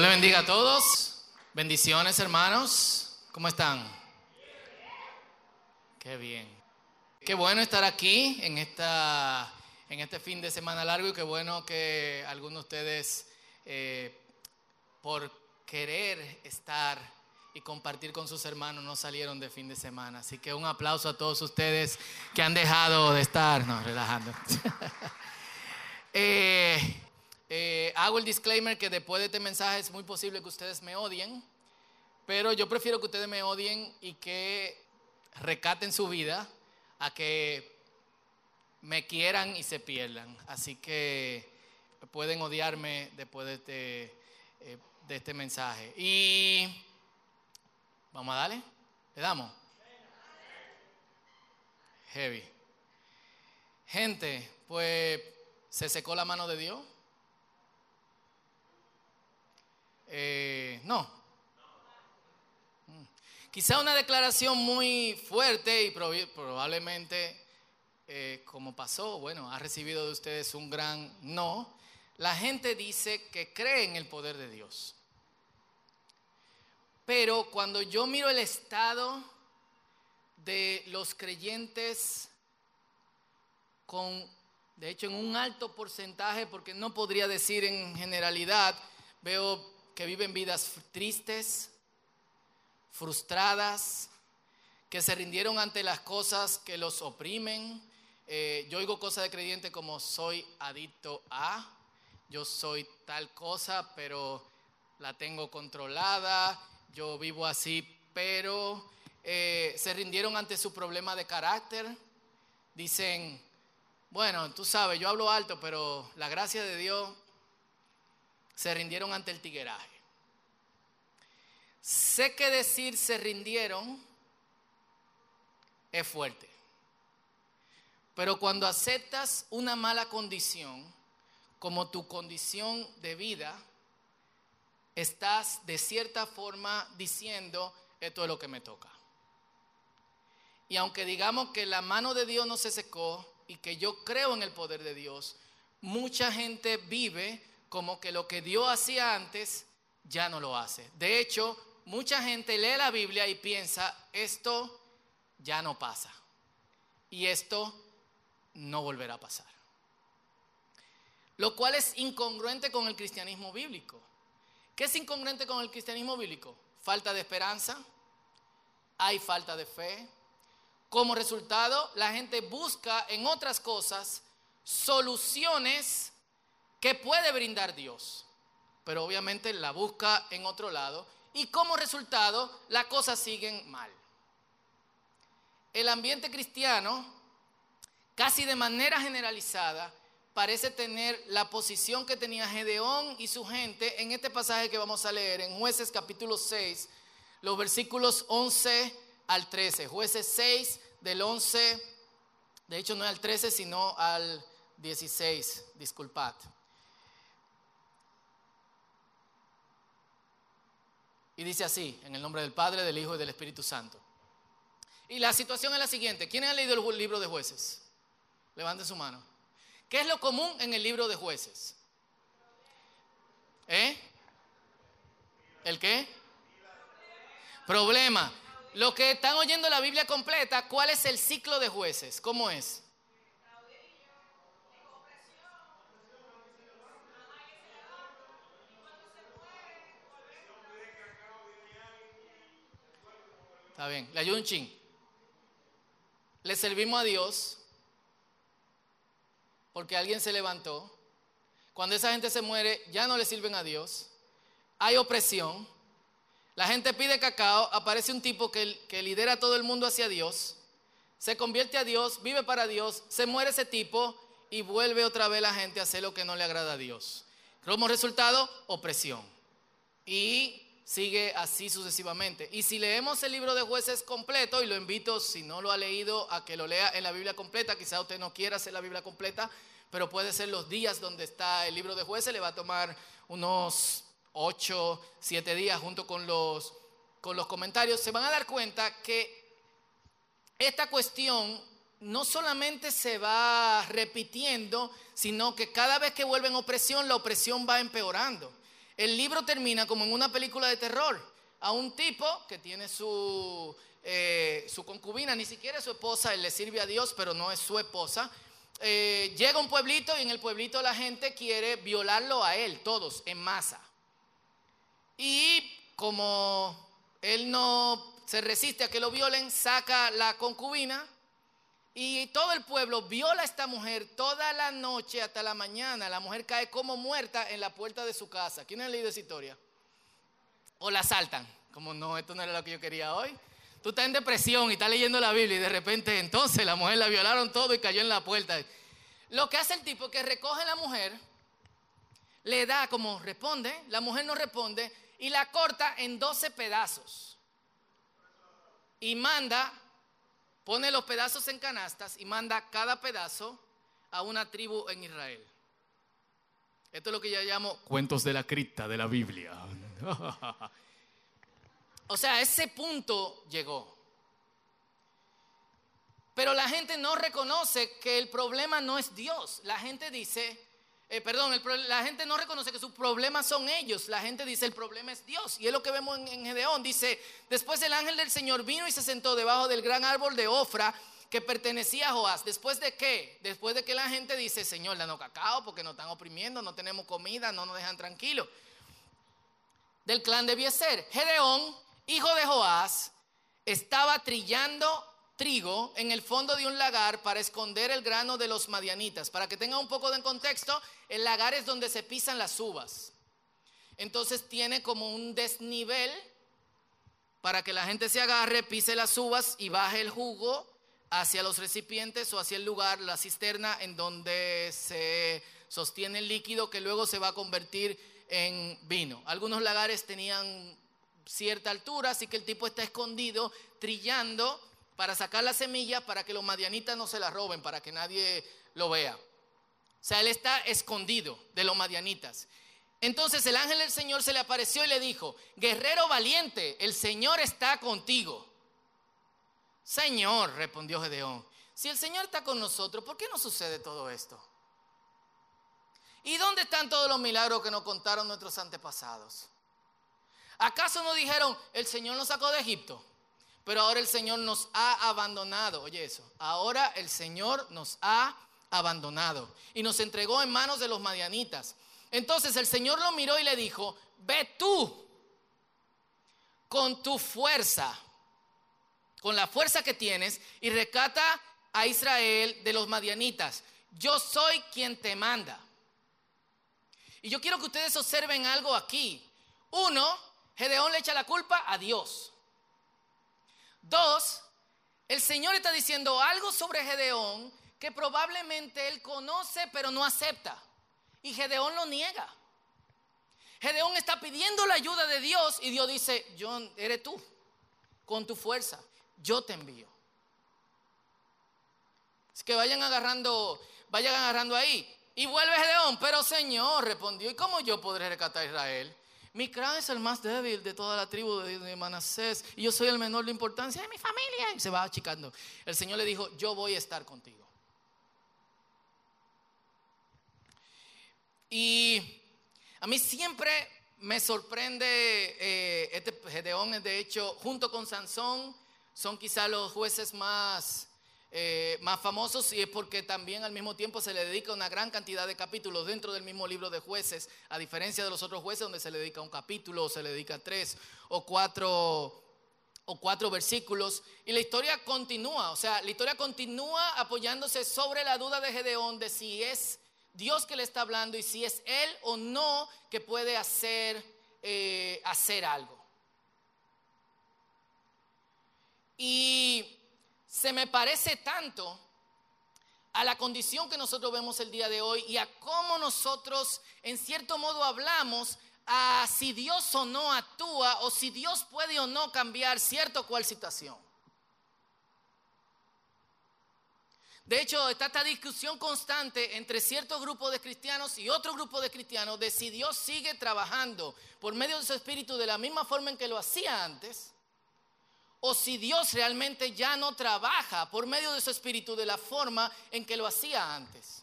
Le bendiga a todos. Bendiciones, hermanos. ¿Cómo están? Qué bien. Qué bueno estar aquí en, esta, en este fin de semana largo y qué bueno que algunos de ustedes, eh, por querer estar y compartir con sus hermanos, no salieron de fin de semana. Así que un aplauso a todos ustedes que han dejado de estar. No, relajando. eh, eh, hago el disclaimer que después de este mensaje es muy posible que ustedes me odien, pero yo prefiero que ustedes me odien y que recaten su vida a que me quieran y se pierdan. Así que pueden odiarme después de este, eh, de este mensaje. Y vamos a darle, le damos. Heavy. Gente, pues se secó la mano de Dios. Eh, no. Mm. Quizá una declaración muy fuerte y probablemente, eh, como pasó, bueno, ha recibido de ustedes un gran no. La gente dice que cree en el poder de Dios. Pero cuando yo miro el estado de los creyentes con, de hecho, en un alto porcentaje, porque no podría decir en generalidad, veo que viven vidas tristes, frustradas, que se rindieron ante las cosas que los oprimen. Eh, yo oigo cosas de creyente como soy adicto a, yo soy tal cosa, pero la tengo controlada, yo vivo así, pero eh, se rindieron ante su problema de carácter. Dicen, bueno, tú sabes, yo hablo alto, pero la gracia de Dios se rindieron ante el tigueraje. Sé que decir se rindieron es fuerte. Pero cuando aceptas una mala condición como tu condición de vida, estás de cierta forma diciendo, esto es lo que me toca. Y aunque digamos que la mano de Dios no se secó y que yo creo en el poder de Dios, mucha gente vive como que lo que Dios hacía antes ya no lo hace. De hecho, mucha gente lee la Biblia y piensa, esto ya no pasa. Y esto no volverá a pasar. Lo cual es incongruente con el cristianismo bíblico. ¿Qué es incongruente con el cristianismo bíblico? Falta de esperanza, hay falta de fe. Como resultado, la gente busca en otras cosas soluciones que puede brindar Dios, pero obviamente la busca en otro lado y como resultado las cosas siguen mal. El ambiente cristiano, casi de manera generalizada, parece tener la posición que tenía Gedeón y su gente en este pasaje que vamos a leer en jueces capítulo 6, los versículos 11 al 13. Jueces 6 del 11, de hecho no al 13, sino al 16, disculpad. Y dice así, en el nombre del Padre, del Hijo y del Espíritu Santo. Y la situación es la siguiente. ¿Quiénes han leído el libro de jueces? Levanten su mano. ¿Qué es lo común en el libro de jueces? ¿Eh? ¿El qué? Problema. Los que están oyendo la Biblia completa, ¿cuál es el ciclo de jueces? ¿Cómo es? Está bien, le ayudo. Le servimos a Dios porque alguien se levantó. Cuando esa gente se muere, ya no le sirven a Dios. Hay opresión. La gente pide cacao, aparece un tipo que, que lidera a todo el mundo hacia Dios. Se convierte a Dios, vive para Dios, se muere ese tipo y vuelve otra vez la gente a hacer lo que no le agrada a Dios. Como resultado, opresión. Y sigue así sucesivamente. Y si leemos el libro de jueces completo, y lo invito, si no lo ha leído, a que lo lea en la Biblia completa, quizá usted no quiera hacer la Biblia completa, pero puede ser los días donde está el libro de jueces, le va a tomar unos 8, 7 días junto con los, con los comentarios, se van a dar cuenta que esta cuestión no solamente se va repitiendo, sino que cada vez que vuelven opresión, la opresión va empeorando. El libro termina como en una película de terror. A un tipo que tiene su, eh, su concubina, ni siquiera es su esposa, él le sirve a Dios, pero no es su esposa. Eh, llega a un pueblito y en el pueblito la gente quiere violarlo a él, todos, en masa. Y como él no se resiste a que lo violen, saca la concubina y todo el pueblo viola a esta mujer toda la noche hasta la mañana. La mujer cae como muerta en la puerta de su casa. ¿Quién ha leído esa historia? O la saltan. Como no, esto no era lo que yo quería hoy. Tú estás en depresión y estás leyendo la Biblia y de repente entonces la mujer la violaron todo y cayó en la puerta. Lo que hace el tipo es que recoge a la mujer, le da como responde, la mujer no responde y la corta en 12 pedazos. Y manda, pone los pedazos en canastas y manda cada pedazo a una tribu en Israel. Esto es lo que yo llamo cuentos de la cripta de la Biblia. o sea, ese punto llegó. Pero la gente no reconoce que el problema no es Dios. La gente dice, eh, perdón, la gente no reconoce que sus problemas son ellos. La gente dice el problema es Dios. Y es lo que vemos en, Gedeón. Dice, después el ángel del Señor vino y se sentó debajo del gran árbol de Ofra que pertenecía a Joás. ¿Después de qué? Después de que la gente dice, Señor, danos cacao porque nos están oprimiendo, no tenemos comida, no nos dejan tranquilos. Del clan de ser. Gedeón, hijo de Joás, estaba trillando trigo en el fondo de un lagar para esconder el grano de los madianitas. Para que tenga un poco de contexto, el lagar es donde se pisan las uvas. Entonces tiene como un desnivel para que la gente se agarre, pise las uvas y baje el jugo hacia los recipientes o hacia el lugar, la cisterna en donde se sostiene el líquido que luego se va a convertir en vino. Algunos lagares tenían cierta altura, así que el tipo está escondido, trillando para sacar la semilla para que los madianitas no se la roben, para que nadie lo vea. O sea, él está escondido de los madianitas. Entonces el ángel del Señor se le apareció y le dijo, guerrero valiente, el Señor está contigo. Señor, respondió Gedeón, si el Señor está con nosotros, ¿por qué no sucede todo esto? ¿Y dónde están todos los milagros que nos contaron nuestros antepasados? ¿Acaso no dijeron, el Señor nos sacó de Egipto? Pero ahora el Señor nos ha abandonado. Oye eso. Ahora el Señor nos ha abandonado y nos entregó en manos de los madianitas. Entonces el Señor lo miró y le dijo, ve tú con tu fuerza, con la fuerza que tienes y recata a Israel de los madianitas. Yo soy quien te manda. Y yo quiero que ustedes observen algo aquí. Uno, Gedeón le echa la culpa a Dios. Dos, el Señor está diciendo algo sobre Gedeón que probablemente él conoce pero no acepta. Y Gedeón lo niega. Gedeón está pidiendo la ayuda de Dios y Dios dice, yo eres tú, con tu fuerza, yo te envío. Es que vayan agarrando, vayan agarrando ahí. Y vuelve Gedeón, pero Señor respondió, ¿y cómo yo podré rescatar a Israel? Mi clan es el más débil de toda la tribu de Manasés y yo soy el menor de importancia de mi familia. Y se va achicando. El Señor le dijo, yo voy a estar contigo. Y a mí siempre me sorprende, eh, este Gedeón, de hecho, junto con Sansón, son quizá los jueces más eh, más famosos y es porque también al mismo tiempo se le dedica una gran cantidad de capítulos dentro del mismo libro de jueces, a diferencia de los otros jueces donde se le dedica un capítulo o se le dedica tres o cuatro o cuatro versículos y la historia continúa, o sea, la historia continúa apoyándose sobre la duda de Gedeón de si es Dios que le está hablando y si es él o no que puede hacer, eh, hacer algo. Y se me parece tanto a la condición que nosotros vemos el día de hoy y a cómo nosotros en cierto modo hablamos a si Dios o no actúa o si Dios puede o no cambiar cierta o cual situación. De hecho, está esta discusión constante entre cierto grupo de cristianos y otro grupo de cristianos de si Dios sigue trabajando por medio de su espíritu de la misma forma en que lo hacía antes o si Dios realmente ya no trabaja por medio de su espíritu de la forma en que lo hacía antes.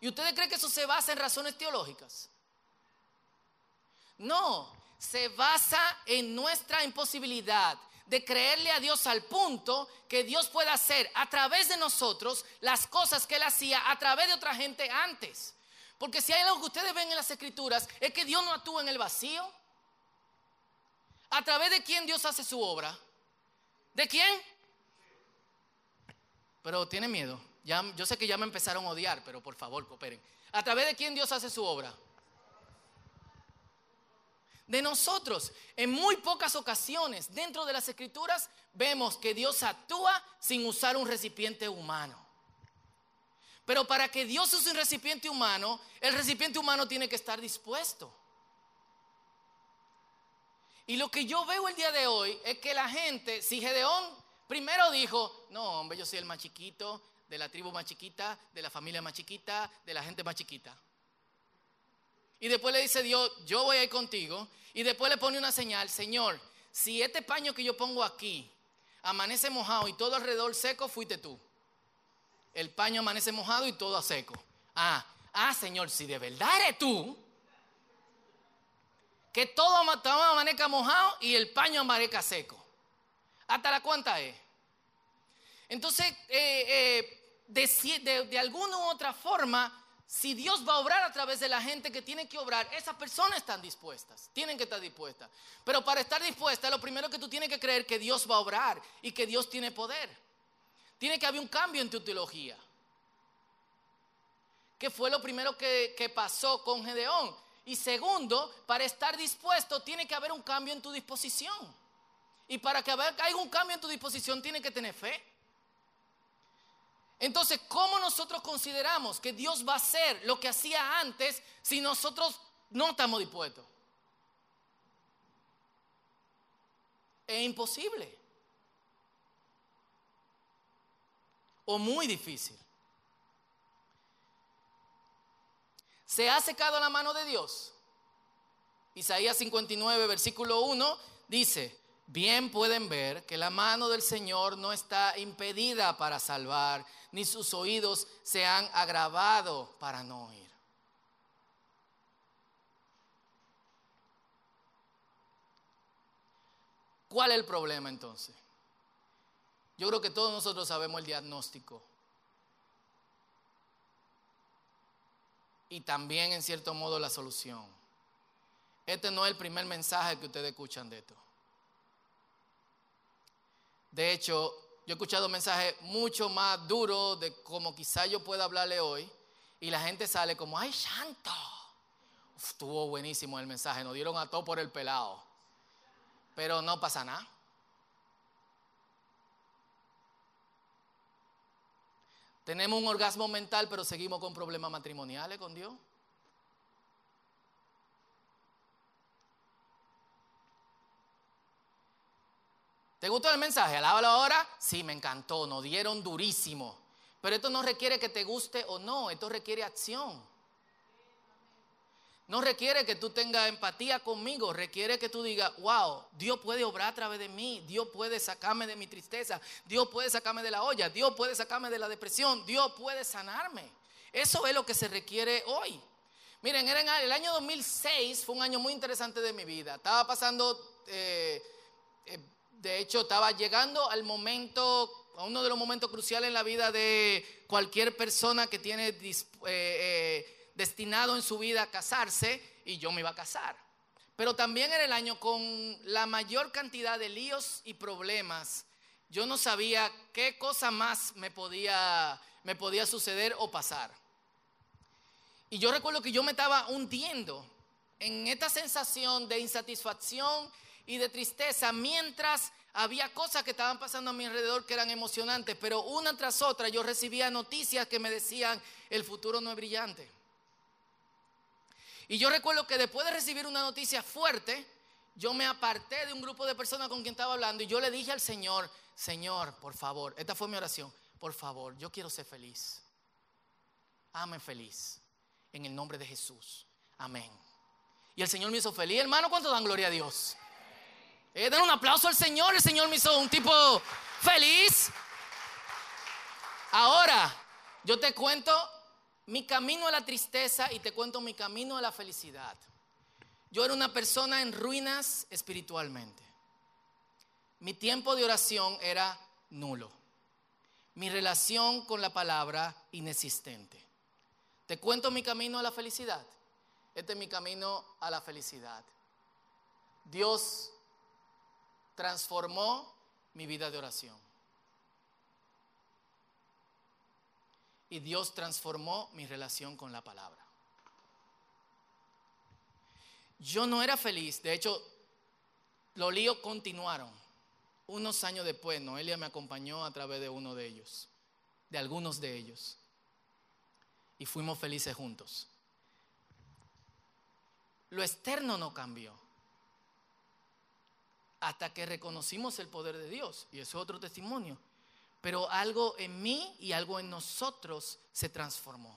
¿Y ustedes creen que eso se basa en razones teológicas? No, se basa en nuestra imposibilidad de creerle a Dios al punto que Dios pueda hacer a través de nosotros las cosas que Él hacía a través de otra gente antes. Porque si hay algo que ustedes ven en las escrituras es que Dios no actúa en el vacío. ¿A través de quién Dios hace su obra? ¿De quién? Pero tiene miedo. Ya, yo sé que ya me empezaron a odiar, pero por favor, cooperen. ¿A través de quién Dios hace su obra? De nosotros. En muy pocas ocasiones dentro de las escrituras vemos que Dios actúa sin usar un recipiente humano. Pero para que Dios use un recipiente humano, el recipiente humano tiene que estar dispuesto. Y lo que yo veo el día de hoy es que la gente, si Gedeón primero dijo, no, hombre, yo soy el más chiquito, de la tribu más chiquita, de la familia más chiquita, de la gente más chiquita. Y después le dice Dios, yo voy a ir contigo. Y después le pone una señal, Señor, si este paño que yo pongo aquí amanece mojado y todo alrededor seco, fuiste tú. El paño amanece mojado y todo seco. Ah, ah, Señor, si de verdad eres tú, que todo amanezca mojado y el paño amanezca seco. ¿Hasta la cuenta es? Entonces, eh, eh, de, alguna u otra forma, si Dios va a obrar a través de la gente que tiene que obrar, esas personas están dispuestas, tienen que estar dispuestas. Pero para estar dispuesta, lo primero que tú tienes que creer que Dios va a obrar y que Dios tiene poder. Tiene que haber un cambio en tu teología. ¿Qué fue lo primero que, que pasó con Gedeón? Y segundo, para estar dispuesto tiene que haber un cambio en tu disposición. Y para que haya un cambio en tu disposición tiene que tener fe. Entonces, ¿cómo nosotros consideramos que Dios va a hacer lo que hacía antes si nosotros no estamos dispuestos? Es imposible. O muy difícil. ¿Se ha secado la mano de Dios? Isaías 59, versículo 1 dice, bien pueden ver que la mano del Señor no está impedida para salvar, ni sus oídos se han agravado para no oír. ¿Cuál es el problema entonces? Yo creo que todos nosotros sabemos el diagnóstico. Y también en cierto modo la solución. Este no es el primer mensaje que ustedes escuchan de esto. De hecho, yo he escuchado mensajes mucho más duros de como quizá yo pueda hablarle hoy y la gente sale como, ay, santo. estuvo buenísimo el mensaje, nos dieron a todo por el pelado. Pero no pasa nada. Tenemos un orgasmo mental, pero seguimos con problemas matrimoniales con Dios. ¿Te gustó el mensaje? Alábalo ahora. Sí, me encantó, nos dieron durísimo. Pero esto no requiere que te guste o no, esto requiere acción. No requiere que tú tengas empatía conmigo, requiere que tú digas, wow, Dios puede obrar a través de mí, Dios puede sacarme de mi tristeza, Dios puede sacarme de la olla, Dios puede sacarme de la depresión, Dios puede sanarme. Eso es lo que se requiere hoy. Miren, el año 2006 fue un año muy interesante de mi vida. Estaba pasando, eh, eh, de hecho, estaba llegando al momento, a uno de los momentos cruciales en la vida de cualquier persona que tiene... Eh, destinado en su vida a casarse y yo me iba a casar. Pero también era el año con la mayor cantidad de líos y problemas. Yo no sabía qué cosa más me podía, me podía suceder o pasar. Y yo recuerdo que yo me estaba hundiendo en esta sensación de insatisfacción y de tristeza mientras había cosas que estaban pasando a mi alrededor que eran emocionantes, pero una tras otra yo recibía noticias que me decían, el futuro no es brillante. Y yo recuerdo que después de recibir una noticia fuerte, yo me aparté de un grupo de personas con quien estaba hablando y yo le dije al Señor, Señor, por favor, esta fue mi oración, por favor, yo quiero ser feliz. Amén feliz. En el nombre de Jesús. Amén. Y el Señor me hizo feliz. Hermano, ¿cuánto dan gloria a Dios? Eh, den un aplauso al Señor. El Señor me hizo un tipo feliz. Ahora, yo te cuento mi camino a la tristeza y te cuento mi camino a la felicidad. yo era una persona en ruinas espiritualmente. Mi tiempo de oración era nulo. Mi relación con la palabra inexistente. Te cuento mi camino a la felicidad. Este es mi camino a la felicidad. Dios transformó mi vida de oración. Y Dios transformó mi relación con la palabra. Yo no era feliz, de hecho, los líos continuaron. Unos años después, Noelia me acompañó a través de uno de ellos, de algunos de ellos. Y fuimos felices juntos. Lo externo no cambió. Hasta que reconocimos el poder de Dios. Y eso es otro testimonio. Pero algo en mí y algo en nosotros se transformó.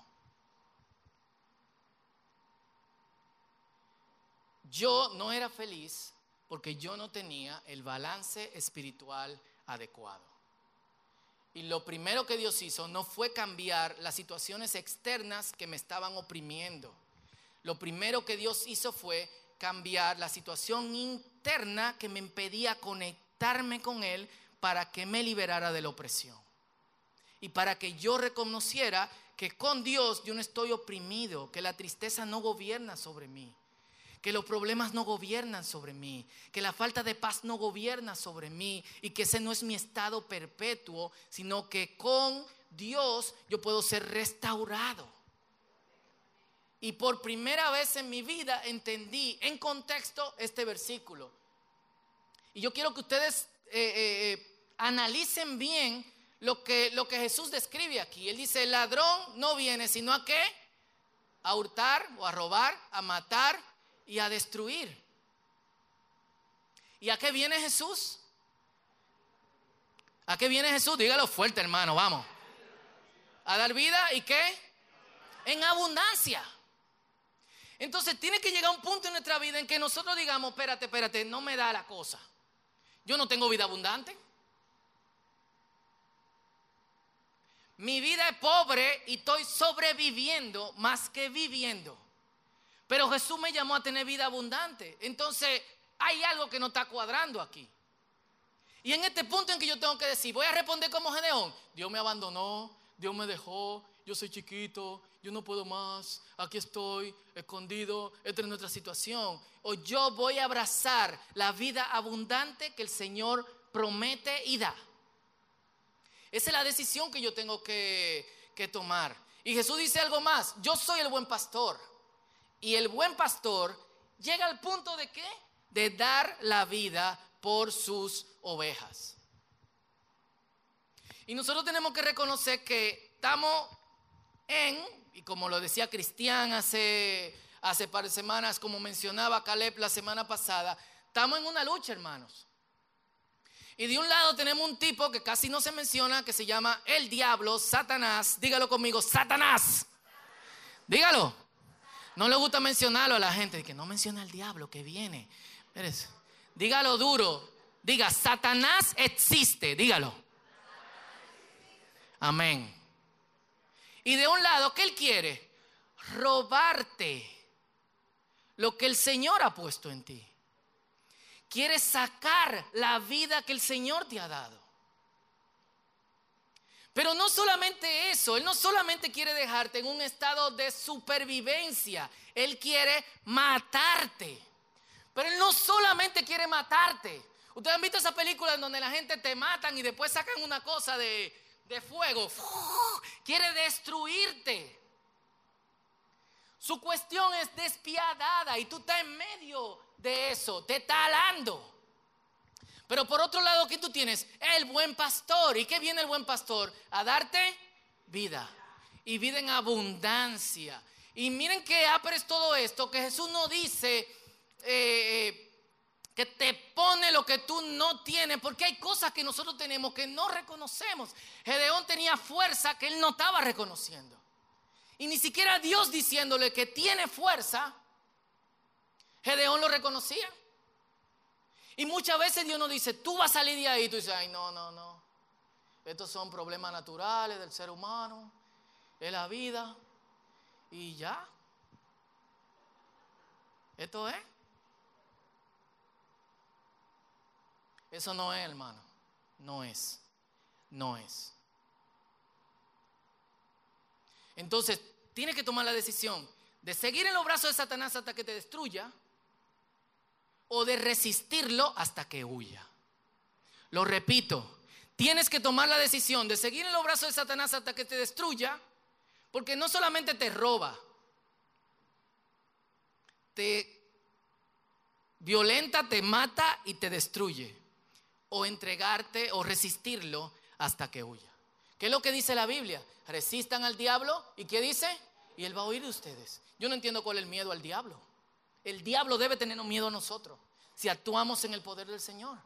Yo no era feliz porque yo no tenía el balance espiritual adecuado. Y lo primero que Dios hizo no fue cambiar las situaciones externas que me estaban oprimiendo. Lo primero que Dios hizo fue cambiar la situación interna que me impedía conectarme con Él para que me liberara de la opresión. Y para que yo reconociera que con Dios yo no estoy oprimido, que la tristeza no gobierna sobre mí que los problemas no gobiernan sobre mí, que la falta de paz no gobierna sobre mí y que ese no es mi estado perpetuo, sino que con Dios yo puedo ser restaurado. Y por primera vez en mi vida entendí en contexto este versículo. Y yo quiero que ustedes eh, eh, eh, analicen bien lo que, lo que Jesús describe aquí. Él dice, el ladrón no viene sino a qué? A hurtar o a robar, a matar y a destruir. ¿Y a qué viene Jesús? ¿A qué viene Jesús? Dígalo fuerte, hermano, vamos. A dar vida y qué? En abundancia. Entonces tiene que llegar un punto en nuestra vida en que nosotros digamos, espérate, espérate, no me da la cosa. Yo no tengo vida abundante. Mi vida es pobre y estoy sobreviviendo más que viviendo. Pero Jesús me llamó a tener vida abundante. Entonces, hay algo que no está cuadrando aquí. Y en este punto en que yo tengo que decir, voy a responder como Gedeón, Dios me abandonó, Dios me dejó, yo soy chiquito, yo no puedo más, aquí estoy escondido, esta es nuestra situación. O yo voy a abrazar la vida abundante que el Señor promete y da. Esa es la decisión que yo tengo que, que tomar. Y Jesús dice algo más, yo soy el buen pastor. Y el buen pastor llega al punto de qué? De dar la vida por sus ovejas. Y nosotros tenemos que reconocer que estamos en, y como lo decía Cristian hace, hace par de semanas, como mencionaba Caleb la semana pasada, estamos en una lucha, hermanos. Y de un lado tenemos un tipo que casi no se menciona, que se llama el diablo, Satanás. Dígalo conmigo, Satanás. Dígalo. No le gusta mencionarlo a la gente, que no menciona al diablo que viene. Dígalo duro. Diga, Satanás existe. Dígalo. Amén. Y de un lado, ¿qué él quiere? Robarte lo que el Señor ha puesto en ti. Quiere sacar la vida que el Señor te ha dado. Pero no solamente eso, Él no solamente quiere dejarte en un estado de supervivencia, Él quiere matarte. Pero Él no solamente quiere matarte. Ustedes han visto esa película en donde la gente te matan y después sacan una cosa de, fuego. Quiere destruirte. Su cuestión es despiadada y tú estás en medio de eso, te está alando. Pero por otro lado, ¿qué tú tienes? El buen pastor. ¿Y qué viene el buen pastor? A darte vida. Y vida en abundancia. Y miren qué apres todo esto, que Jesús no dice eh, eh, que te pone lo que tú no tienes, porque hay cosas que nosotros tenemos que no reconocemos. Gedeón tenía fuerza que él no estaba reconociendo. Y ni siquiera Dios diciéndole que tiene fuerza, Gedeón lo reconocía. Y muchas veces Dios nos dice, tú vas a salir de ahí. Tú dices, ay, no, no, no. Estos son problemas naturales del ser humano, de la vida. Y ya. Esto es. Eso no es, hermano. No es. No es. Entonces, tienes que tomar la decisión de seguir en los brazos de Satanás hasta que te destruya o de resistirlo hasta que huya. Lo repito, tienes que tomar la decisión de seguir en los brazos de Satanás hasta que te destruya, porque no solamente te roba, te violenta, te mata y te destruye. O entregarte o resistirlo hasta que huya. ¿Qué es lo que dice la Biblia? Resistan al diablo y ¿qué dice? Y él va a oír de ustedes. Yo no entiendo cuál es el miedo al diablo. El diablo debe tener miedo a nosotros si actuamos en el poder del Señor.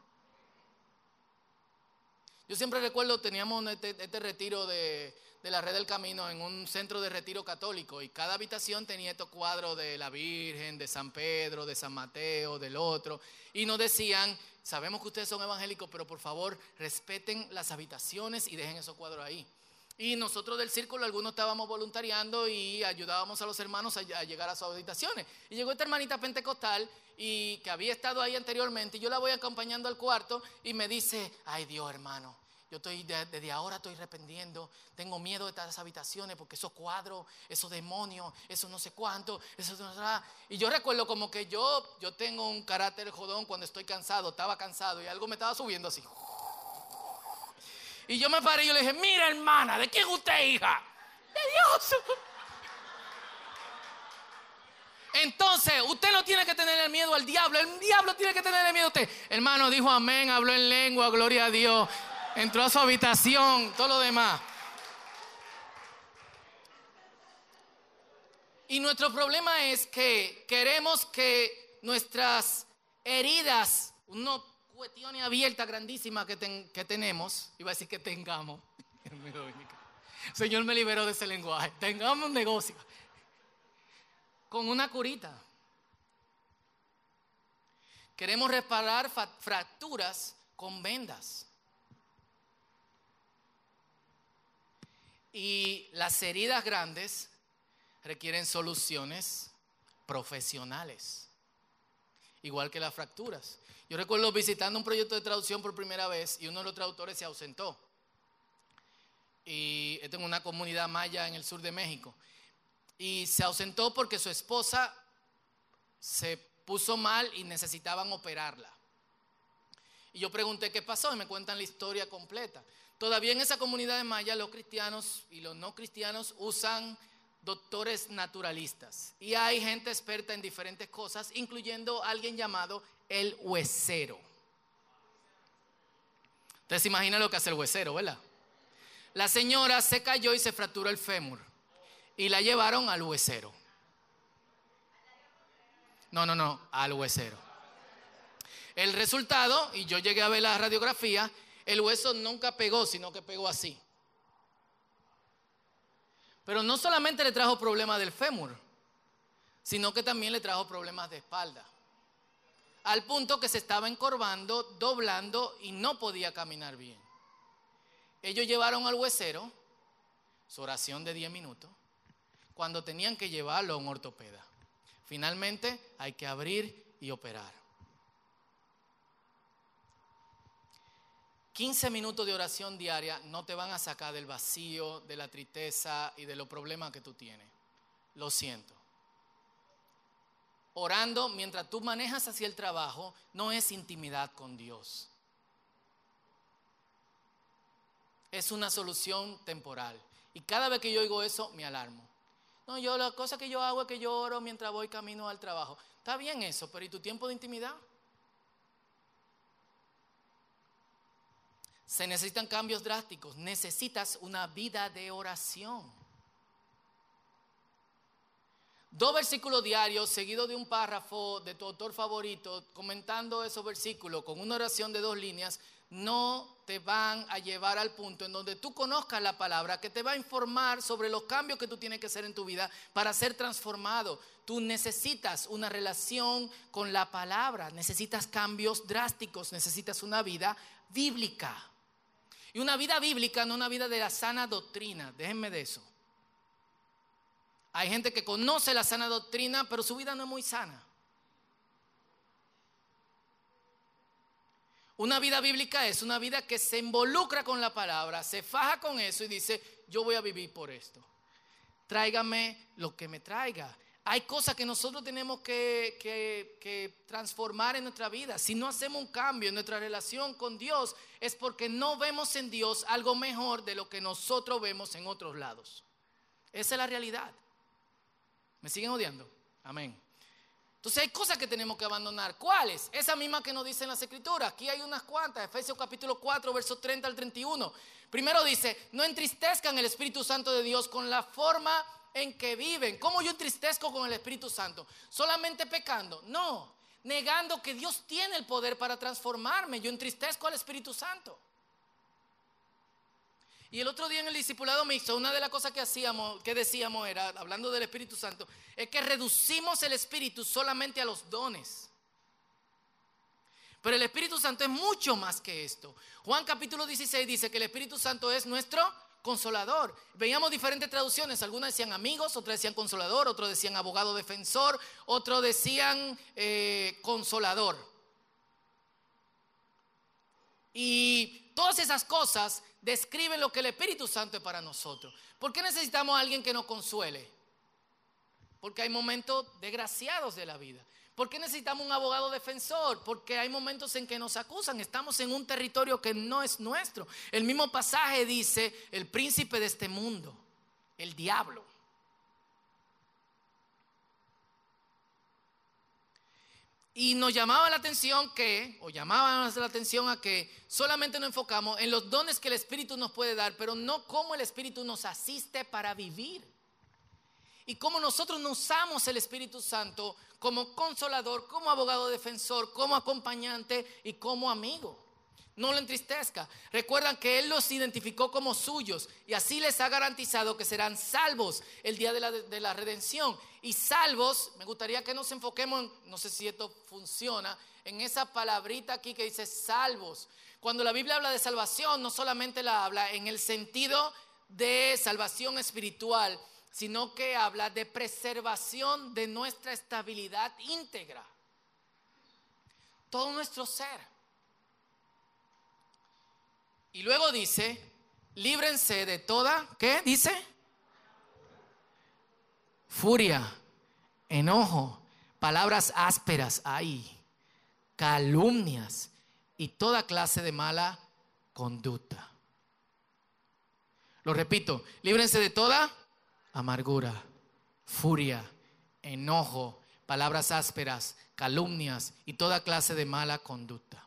Yo siempre recuerdo, teníamos este, este retiro de, de, la Red del Camino en un centro de retiro católico y cada habitación tenía estos cuadros de la Virgen, de San Pedro, de San Mateo, del otro. Y nos decían, sabemos que ustedes son evangélicos, pero por favor respeten las habitaciones y dejen esos cuadros ahí. Y nosotros del círculo, algunos estábamos voluntariando y ayudábamos a los hermanos a, llegar a sus habitaciones. Y llegó esta hermanita pentecostal y que había estado ahí anteriormente. Y yo la voy acompañando al cuarto y me dice, ay Dios hermano, yo estoy desde ahora estoy arrepentiendo, tengo miedo de estas habitaciones porque esos cuadros, esos demonios, eso no sé cuánto, eso Y yo recuerdo como que yo, yo tengo un carácter jodón cuando estoy cansado, estaba cansado y algo me estaba subiendo así. Y yo me paré y le dije, mira hermana, ¿de quién usted hija? De Dios. Entonces, usted no tiene que tener el miedo al diablo, el diablo tiene que tener el miedo a usted. Hermano dijo amén, habló en lengua, gloria a Dios. Entró a su habitación, todo lo demás. Y nuestro problema es que queremos que nuestras heridas, uno cuestiones abiertas grandísimas que, que tenemos, iba a decir que tengamos, Señor me liberó de ese lenguaje, tengamos un negocio con una curita. Queremos reparar fracturas con vendas. Y las heridas grandes requieren soluciones profesionales, igual que las fracturas. Yo recuerdo visitando un proyecto de traducción por primera vez y uno de los traductores se ausentó. Y tengo en una comunidad maya en el sur de México. Y se ausentó porque su esposa se puso mal y necesitaban operarla. Y yo pregunté qué pasó y me cuentan la historia completa. Todavía en esa comunidad de Maya los cristianos y los no cristianos usan doctores naturalistas. Y hay gente experta en diferentes cosas, incluyendo alguien llamado el huesero. Ustedes se imaginan lo que hace el huesero, ¿verdad? La señora se cayó y se fracturó el fémur y la llevaron al huesero. No, no, no, al huesero. El resultado, y yo llegué a ver la radiografía, el hueso nunca pegó, sino que pegó así. Pero no solamente le trajo problemas del fémur, sino que también le trajo problemas de espalda. Al punto que se estaba encorvando, doblando y no podía caminar bien. Ellos llevaron al huesero su oración de 10 minutos cuando tenían que llevarlo a un ortopeda. Finalmente hay que abrir y operar. 15 minutos de oración diaria no te van a sacar del vacío, de la tristeza y de los problemas que tú tienes. Lo siento. Orando mientras tú manejas hacia el trabajo no es intimidad con Dios. Es una solución temporal. Y cada vez que yo oigo eso, me alarmo. No, yo la cosa que yo hago es que yo oro mientras voy camino al trabajo. Está bien eso, pero ¿y tu tiempo de intimidad? Se necesitan cambios drásticos. Necesitas una vida de oración. Dos versículos diarios seguidos de un párrafo de tu autor favorito comentando esos versículos con una oración de dos líneas no te van a llevar al punto en donde tú conozcas la palabra que te va a informar sobre los cambios que tú tienes que hacer en tu vida para ser transformado. Tú necesitas una relación con la palabra, necesitas cambios drásticos, necesitas una vida bíblica. Y una vida bíblica, no una vida de la sana doctrina. Déjenme de eso. Hay gente que conoce la sana doctrina, pero su vida no es muy sana. Una vida bíblica es una vida que se involucra con la palabra, se faja con eso y dice, yo voy a vivir por esto. Tráigame lo que me traiga. Hay cosas que nosotros tenemos que, transformar en nuestra vida. Si no hacemos un cambio en nuestra relación con Dios, es porque no vemos en Dios algo mejor de lo que nosotros vemos en otros lados. Esa es la realidad. ¿Me siguen odiando? Amén. Entonces hay cosas que tenemos que abandonar. ¿Cuáles? Esa misma que nos dicen las escrituras. Aquí hay unas cuantas. Efesios capítulo 4, versos 30 al 31. Primero dice, no entristezcan el Espíritu Santo de Dios con la forma en que viven. ¿Cómo yo entristezco con el Espíritu Santo? ¿Solamente pecando? No. Negando que Dios tiene el poder para transformarme. Yo entristezco al Espíritu Santo. Y el otro día en el discipulado mixto, una de las cosas que hacíamos, que decíamos era, hablando del Espíritu Santo, es que reducimos el Espíritu solamente a los dones. Pero el Espíritu Santo es mucho más que esto. Juan capítulo 16 dice que el Espíritu Santo es nuestro consolador. Veíamos diferentes traducciones, algunas decían amigos, otras decían consolador, otros decían abogado defensor, otros decían eh, consolador. Y todas esas cosas describen lo que el Espíritu Santo es para nosotros. ¿Por qué necesitamos a alguien que nos consuele? Porque hay momentos desgraciados de la vida. ¿Por qué necesitamos un abogado defensor? Porque hay momentos en que nos acusan. Estamos en un territorio que no es nuestro. El mismo pasaje dice el príncipe de este mundo, el diablo. Y nos llamaba la atención que, o llamaba la atención a que solamente nos enfocamos en los dones que el Espíritu nos puede dar, pero no cómo el Espíritu nos asiste para vivir. Y cómo nosotros no usamos el Espíritu Santo como consolador, como abogado defensor, como acompañante y como amigo no lo entristezca. Recuerdan que Él los identificó como suyos y así les ha garantizado que serán salvos el día de la, redención. Y salvos, me gustaría que nos enfoquemos, no sé si esto funciona, en esa palabrita aquí que dice salvos. Cuando la Biblia habla de salvación, no solamente la habla en el sentido de salvación espiritual, sino que habla de preservación de nuestra estabilidad íntegra. Todo nuestro ser. Y luego dice, líbrense de toda, ¿qué dice? Furia, enojo, palabras ásperas hay, calumnias y toda clase de mala conducta. Lo repito, líbrense de toda amargura, furia, enojo, palabras ásperas, calumnias y toda clase de mala conducta.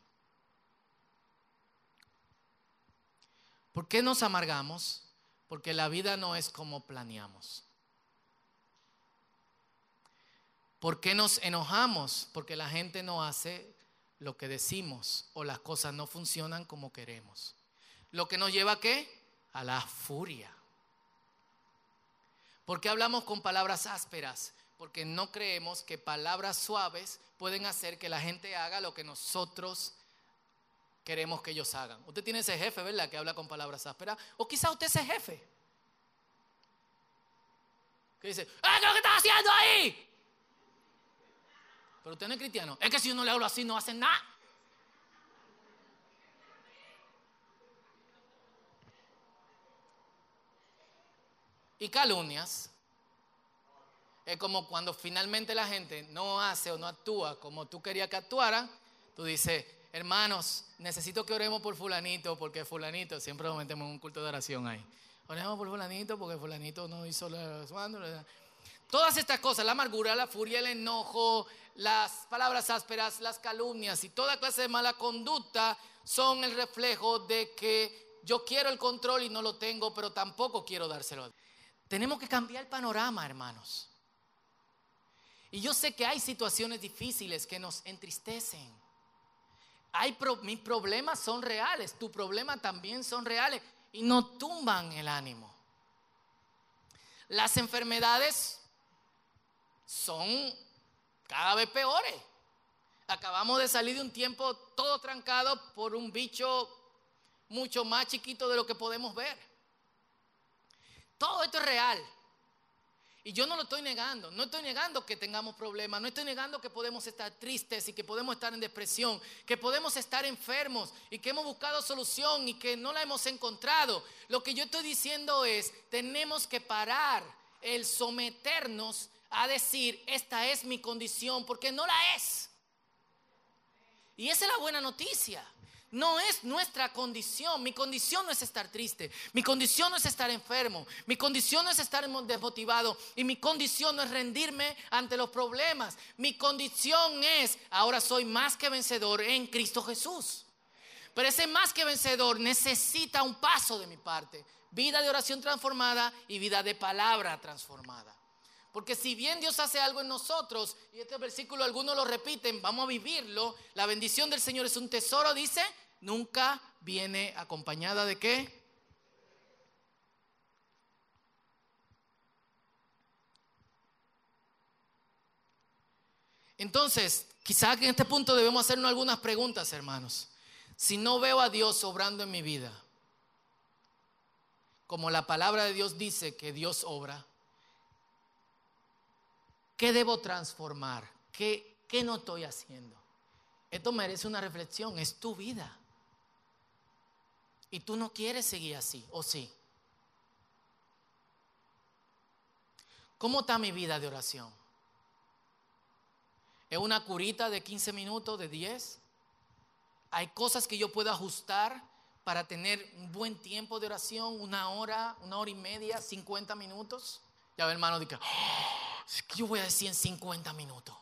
¿Por qué nos amargamos? Porque la vida no es como planeamos. ¿Por qué nos enojamos? Porque la gente no hace lo que decimos o las cosas no funcionan como queremos. Lo que nos lleva a qué? A la furia. ¿Por qué hablamos con palabras ásperas? Porque no creemos que palabras suaves pueden hacer que la gente haga lo que nosotros queremos que ellos hagan. Usted tiene ese jefe, ¿verdad? Que habla con palabras ásperas. O quizá usted es ese jefe. Que dice, ¡Ah, qué lo que estás haciendo ahí! Pero usted no es cristiano. Es que si uno le habla así, no hace nada. Y calumnias. Es como cuando finalmente la gente no hace o no actúa como tú querías que actuara. Tú dices, hermanos, necesito que oremos por fulanito, porque fulanito, siempre nos metemos en un culto de oración ahí. Oremos por fulanito, porque fulanito no hizo la... Todas estas cosas, la amargura, la furia, el enojo, las palabras ásperas, las calumnias y toda clase de mala conducta son el reflejo de que yo quiero el control y no lo tengo, pero tampoco quiero dárselo. Tenemos que cambiar el panorama, hermanos. Y yo sé que hay situaciones difíciles que nos entristecen mis problemas son reales, tu problema también son reales y no tumban el ánimo. Las enfermedades son cada vez peores. Acabamos de salir de un tiempo todo trancado por un bicho mucho más chiquito de lo que podemos ver. Todo esto es real. Y yo no lo estoy negando, no estoy negando que tengamos problemas, no estoy negando que podemos estar tristes y que podemos estar en depresión, que podemos estar enfermos y que hemos buscado solución y que no la hemos encontrado. Lo que yo estoy diciendo es, tenemos que parar el someternos a decir, esta es mi condición, porque no la es. Y esa es la buena noticia. No es nuestra condición. Mi condición no es estar triste. Mi condición no es estar enfermo. Mi condición no es estar desmotivado. Y mi condición no es rendirme ante los problemas. Mi condición es, ahora soy más que vencedor en Cristo Jesús. Pero ese más que vencedor necesita un paso de mi parte. Vida de oración transformada y vida de palabra transformada. Porque si bien Dios hace algo en nosotros, y este versículo algunos lo repiten, vamos a vivirlo, la bendición del Señor es un tesoro, dice, nunca viene acompañada de qué? Entonces, quizá en este punto debemos hacernos algunas preguntas, hermanos. Si no veo a Dios obrando en mi vida, como la palabra de Dios dice que Dios obra, ¿Qué debo transformar? ¿Qué, ¿Qué, no estoy haciendo? Esto merece una reflexión, es tu vida. Y tú no quieres seguir así, ¿o sí? ¿Cómo está mi vida de oración? ¿Es una curita de 15 minutos, de 10? ¿Hay cosas que yo puedo ajustar para tener un buen tiempo de oración? ¿Una hora, una hora y media, 50 minutos? Ya ve hermano, dice, ¿qué yo voy a decir en 50 minutos?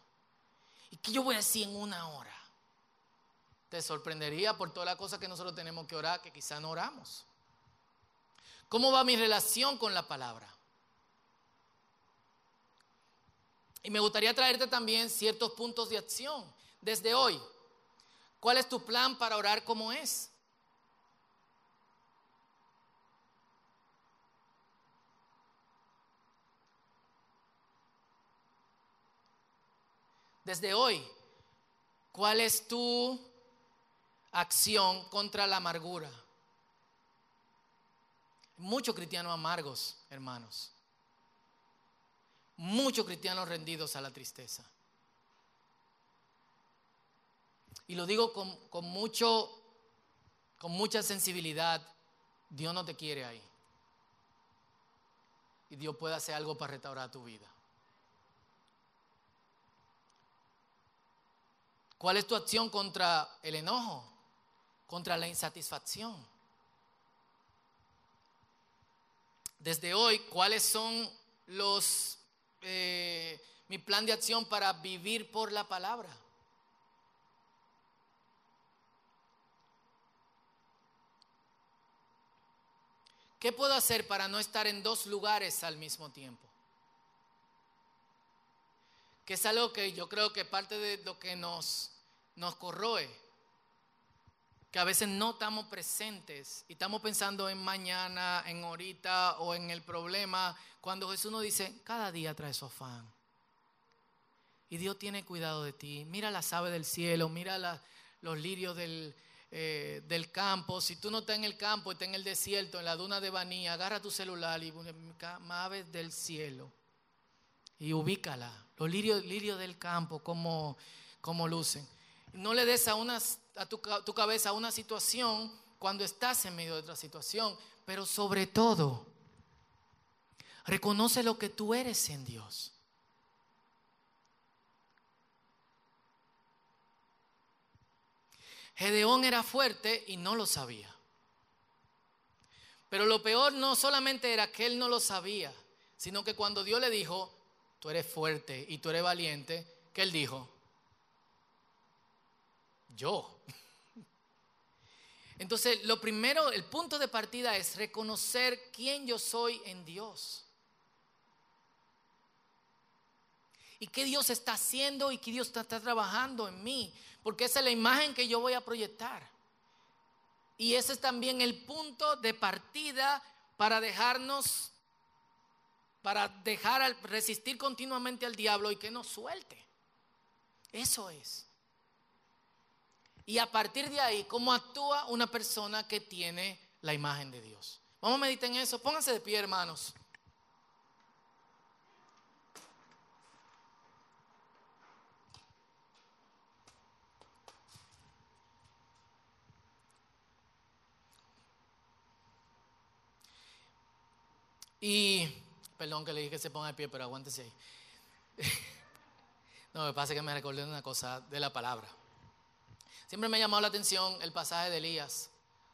¿Y qué yo voy a decir en una hora? Te sorprendería por toda la cosa que nosotros tenemos que orar, que quizá no oramos. ¿Cómo va mi relación con la palabra? Y me gustaría traerte también ciertos puntos de acción desde hoy. ¿Cuál es tu plan para orar como es? Desde hoy, ¿cuál es tu acción contra la amargura? Muchos cristianos amargos, hermanos. Muchos cristianos rendidos a la tristeza. Y lo digo con, con, mucho, con mucha sensibilidad. Dios no te quiere ahí. Y Dios puede hacer algo para restaurar tu vida. ¿Cuál es tu acción contra el enojo? Contra la insatisfacción. Desde hoy, ¿cuáles son los eh, mi plan de acción para vivir por la palabra? ¿Qué puedo hacer para no estar en dos lugares al mismo tiempo? que es algo que yo creo que parte de lo que nos, nos corroe, que a veces no estamos presentes y estamos pensando en mañana, en ahorita o en el problema, cuando Jesús nos dice, cada día trae su afán. Y Dios tiene cuidado de ti. Mira las aves del cielo, mira los lirios del, eh, del campo. Si tú no estás en el campo, estás en el desierto, en la duna de Banía, agarra tu celular y aves del cielo y ubícala. Los lirios, lirios del campo, como lucen. No le des a, a tu, tu cabeza una situación cuando estás en medio de otra situación, pero sobre todo, reconoce lo que tú eres en Dios. Gedeón era fuerte y no lo sabía. Pero lo peor no solamente era que él no lo sabía, sino que cuando Dios le dijo, tú eres fuerte y tú eres valiente, ¿qué él dijo? Yo. Entonces, lo primero, el punto de partida es reconocer quién yo soy en Dios. Y qué Dios está haciendo y qué Dios está, trabajando en mí. Porque esa es la imagen que yo voy a proyectar. Y ese es también el punto de partida para dejarnos para dejar al resistir continuamente al diablo y que nos suelte. Eso es. Y a partir de ahí, cómo actúa una persona que tiene la imagen de Dios. Vamos a meditar en eso. Pónganse de pie, hermanos. Y, perdón que le dije que se ponga de pie, pero aguántese ahí. No, me pasa que me recordé una cosa de la palabra. Siempre me ha llamado la atención el pasaje de Elías,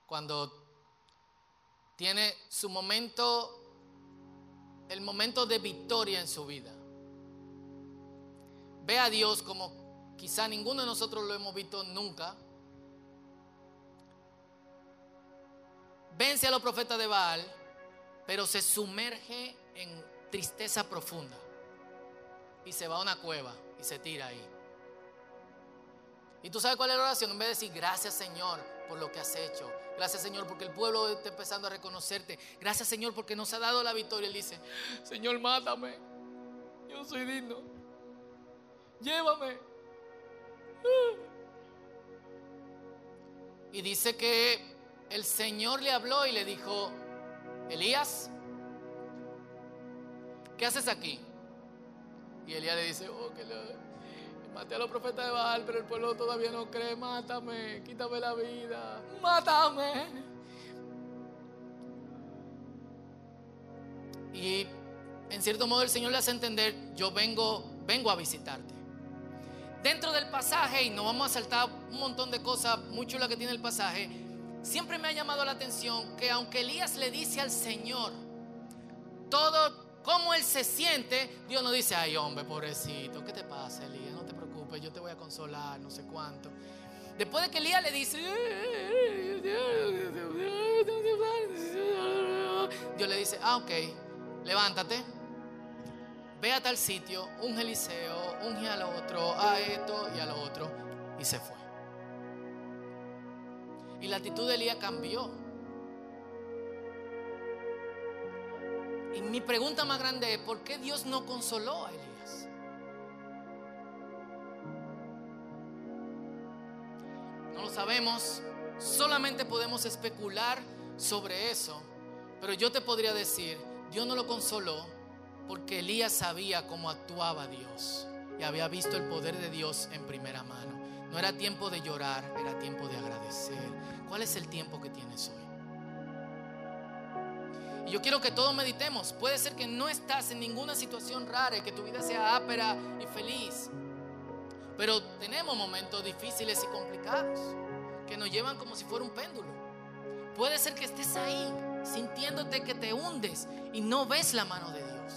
cuando tiene su momento, el momento de victoria en su vida. Ve a Dios como quizá ninguno de nosotros lo hemos visto nunca. Vence a los profetas de Baal, pero se sumerge en tristeza profunda y se va a una cueva y se tira ahí. ¿Y tú sabes cuál es la oración? En vez de decir, gracias Señor por lo que has hecho. Gracias Señor porque el pueblo está empezando a reconocerte. Gracias Señor porque nos ha dado la victoria. Él dice, Señor, mátame. Yo soy digno. Llévame. Y dice que el Señor le habló y le dijo, Elías, ¿qué haces aquí? Y Elías le dice, oh, que le, maté a los profetas de Baal, pero el pueblo todavía no cree, mátame, quítame la vida, mátame. Y en cierto modo el Señor le hace entender, yo vengo, vengo a visitarte. Dentro del pasaje, y no vamos a saltar un montón de cosas muy chulas que tiene el pasaje, siempre me ha llamado la atención que aunque Elías le dice al Señor todo cómo él se siente, Dios no dice, ay hombre, pobrecito, ¿qué te pasa, Elías? No te preocupes, yo te voy a consolar, no sé cuánto. Después de que Elías le dice, Dios le dice, ah, ok, levántate, ve a tal sitio, un Eliseo, unge al otro, a esto y a lo otro, y se fue. Y la actitud de Elías cambió. Y mi pregunta más grande es, ¿por qué Dios no consoló a Elías? Sabemos, solamente podemos especular sobre eso, pero yo te podría decir, Dios no lo consoló porque Elías sabía cómo actuaba Dios y había visto el poder de Dios en primera mano. No era tiempo de llorar, era tiempo de agradecer. ¿Cuál es el tiempo que tienes hoy? Y yo quiero que todos meditemos. Puede ser que no estás en ninguna situación rara y que tu vida sea ápera y feliz. Pero tenemos momentos difíciles y complicados que nos llevan como si fuera un péndulo. Puede ser que estés ahí sintiéndote que te hundes y no ves la mano de Dios.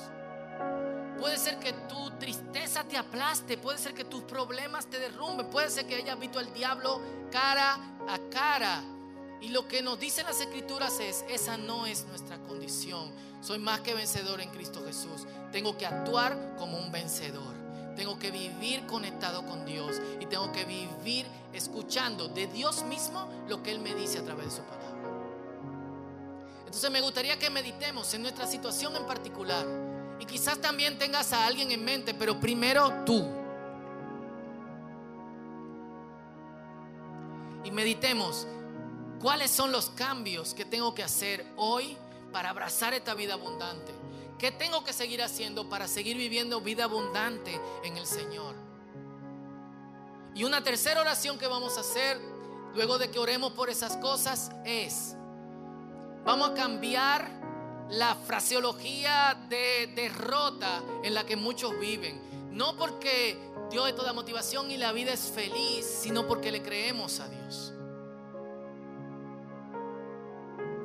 Puede ser que tu tristeza te aplaste, puede ser que tus problemas te derrumben, puede ser que hayas visto al diablo cara a cara. Y lo que nos dicen las escrituras es, esa no es nuestra condición. Soy más que vencedor en Cristo Jesús. Tengo que actuar como un vencedor. Tengo que vivir conectado con Dios y tengo que vivir escuchando de Dios mismo lo que Él me dice a través de su palabra. Entonces me gustaría que meditemos en nuestra situación en particular. Y quizás también tengas a alguien en mente, pero primero tú. Y meditemos cuáles son los cambios que tengo que hacer hoy para abrazar esta vida abundante. ¿Qué tengo que seguir haciendo para seguir viviendo vida abundante en el Señor? Y una tercera oración que vamos a hacer luego de que oremos por esas cosas es, vamos a cambiar la fraseología de derrota en la que muchos viven. No porque Dios es toda motivación y la vida es feliz, sino porque le creemos a Dios.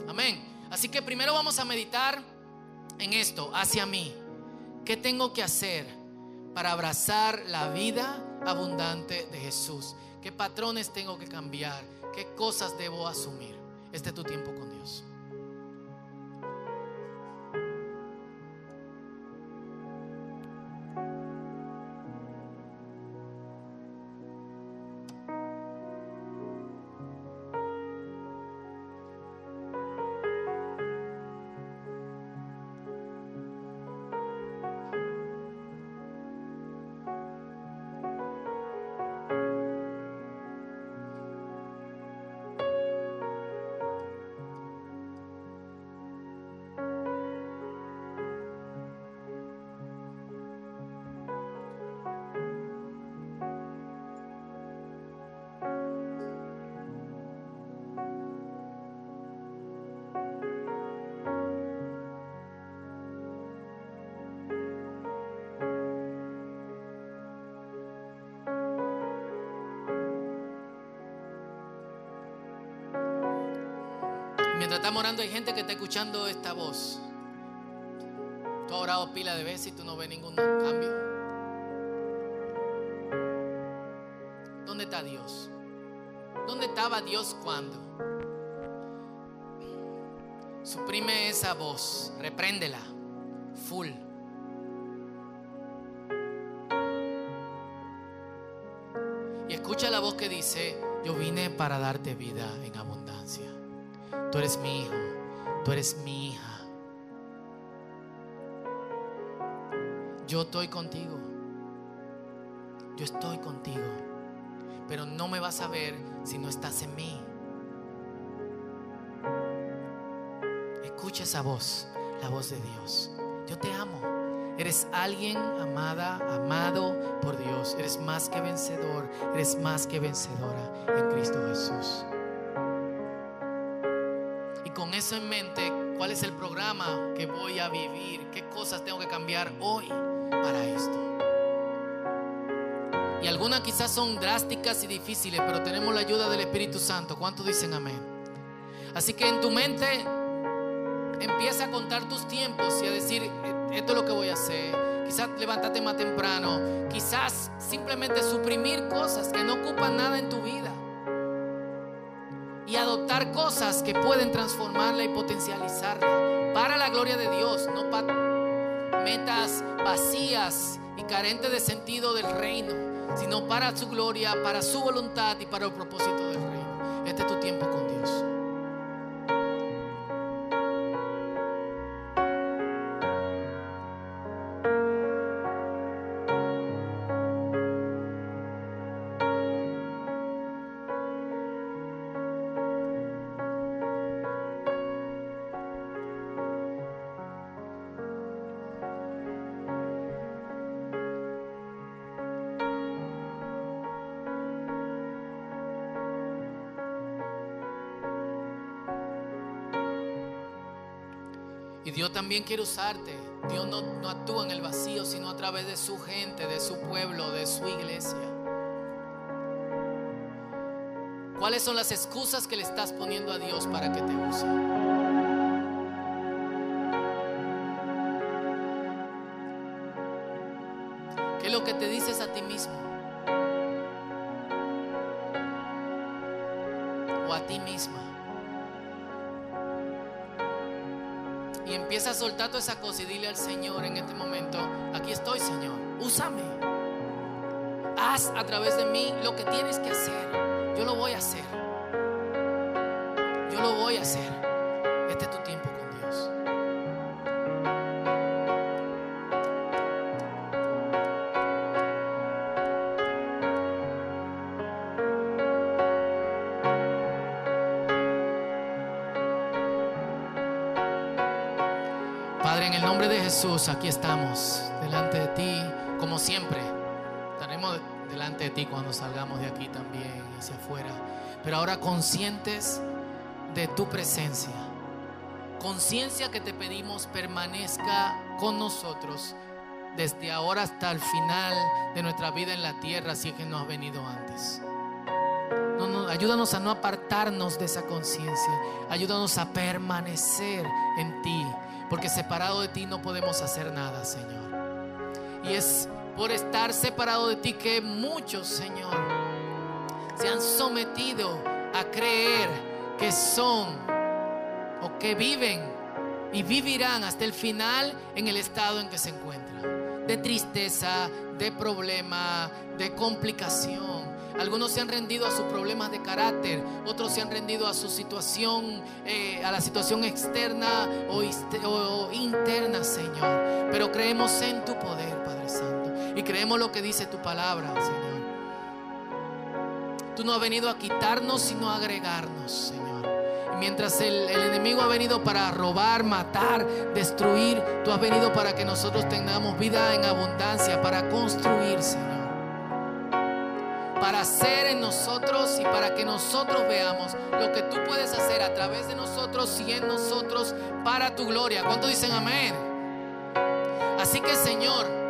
Amén. Así que primero vamos a meditar en esto, hacia mí. ¿Qué tengo que hacer para abrazar la vida abundante de Jesús? ¿Qué patrones tengo que cambiar? ¿Qué cosas debo asumir? Este es tu tiempo con Mientras estamos orando, hay gente que está escuchando esta voz. Tú has orado pila de veces y tú no ves ningún cambio. ¿Dónde está Dios? ¿Dónde estaba Dios cuando? Suprime esa voz, repréndela, full. Y escucha la voz que dice, yo vine para darte vida en abundancia. Tú eres mi hijo, tú eres mi hija. Yo estoy contigo. Yo estoy contigo. Pero no me vas a ver si no estás en mí. Escucha esa voz, la voz de Dios. Yo te amo. Eres alguien amada, amado por Dios. Eres más que vencedor. Eres más que vencedora en Cristo Jesús. Eso en mente, ¿cuál es el programa que voy a vivir? ¿Qué cosas tengo que cambiar hoy para esto? Y algunas quizás son drásticas y difíciles, pero tenemos la ayuda del Espíritu Santo. ¿Cuántos dicen amén? Así que en tu mente empieza a contar tus tiempos y a decir, esto es lo que voy a hacer. Quizás levántate más temprano. Quizás simplemente suprimir cosas que no ocupan nada en tu vida. Cosas que pueden transformarla y potencializarla. Para la gloria de Dios, no para metas vacías y carentes de sentido del reino, sino para su gloria, para su voluntad y para el propósito del reino. Este es tu tiempo con Dios. Y Dios también quiere usarte. Dios no, no, actúa en el vacío, sino a través de su gente, de su pueblo, de su iglesia. ¿Cuáles son las excusas que le estás poniendo a Dios para que te use? ¿Qué es lo que te dices a ti mismo? O a ti misma. Empieza a soltar toda esa cosa y dile al Señor en este momento, aquí estoy Señor, úsame. Haz a través de mí lo que tienes que hacer. Yo lo voy a hacer. Yo lo voy a hacer. Este es tu tiempo Jesús, aquí estamos, delante de ti, como siempre. Estaremos delante de ti cuando salgamos de aquí también, hacia afuera. Pero ahora conscientes de tu presencia. Conciencia que te pedimos permanezca con nosotros desde ahora hasta el final de nuestra vida en la tierra, si es que no has venido antes. No, no, ayúdanos a no apartarnos de esa conciencia. Ayúdanos a permanecer en ti. Porque separado de ti no podemos hacer nada, Señor. Y es por estar separado de ti que muchos, Señor, se han sometido a creer que son o que viven y vivirán hasta el final en el estado en que se encuentran. De tristeza, de problema, de complicación. Algunos se han rendido a sus problemas de carácter, otros se han rendido a su situación, eh, a la situación externa o, interna, Señor. Pero creemos en tu poder, Padre Santo, y creemos lo que dice tu palabra, Señor. Tú no has venido a quitarnos, sino a agregarnos, Señor. Mientras el, el enemigo ha venido para robar, matar, destruir, tú has venido para que nosotros tengamos vida en abundancia, para construir, Señor para hacer en nosotros y para que nosotros veamos lo que tú puedes hacer a través de nosotros y en nosotros para tu gloria. ¿Cuántos dicen amén? Así que Señor,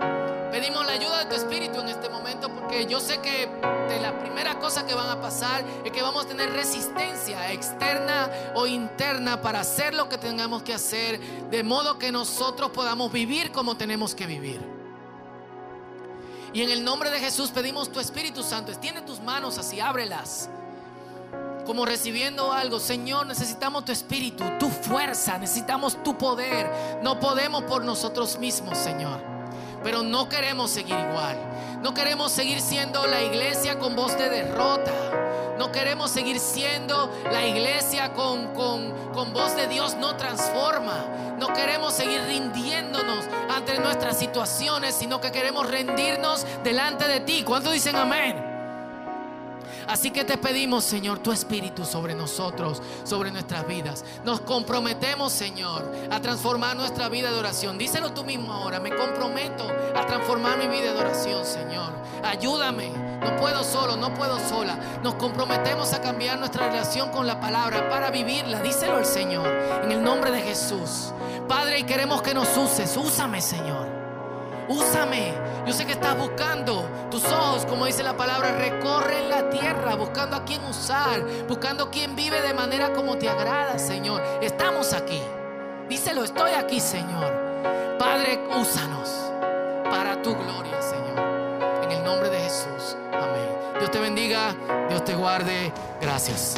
Pedimos la ayuda de tu Espíritu en este momento porque yo sé que de la primera cosa que van a pasar es que vamos a tener resistencia externa o interna para hacer lo que tengamos que hacer, de modo que nosotros podamos vivir como tenemos que vivir. Y en el nombre de Jesús pedimos tu Espíritu Santo, extiende tus manos así, ábrelas como recibiendo algo. Señor, necesitamos tu espíritu, tu fuerza, necesitamos tu poder. No podemos por nosotros mismos, Señor. Pero no queremos seguir igual. No queremos seguir siendo la iglesia con voz de derrota. No queremos seguir siendo la iglesia con, con, con voz de Dios no transforma. No queremos seguir rindiéndonos ante nuestras situaciones, sino que queremos rendirnos delante de ti. ¿Cuántos dicen amén? Así que te pedimos, Señor, tu espíritu sobre nosotros, sobre nuestras vidas. Nos comprometemos, Señor, a transformar nuestra vida de oración. Díselo tú mismo ahora. Me comprometo a transformar mi vida de oración, Señor. Ayúdame. No puedo solo, no puedo sola. Nos comprometemos a cambiar nuestra relación con la palabra para vivirla. Díselo al Señor. En el nombre de Jesús. Padre, y queremos que nos uses. Úsame, Señor. Úsame. Yo sé que estás buscando tus ojos, como dice la palabra, recorren la tierra, buscando a quién usar, buscando quien vive de manera como te agrada, Señor. Estamos aquí. Díselo, estoy aquí, Señor. Padre, úsanos para tu gloria, Señor. En el nombre de Jesús. Amén. Dios te bendiga, Dios te guarde. Gracias.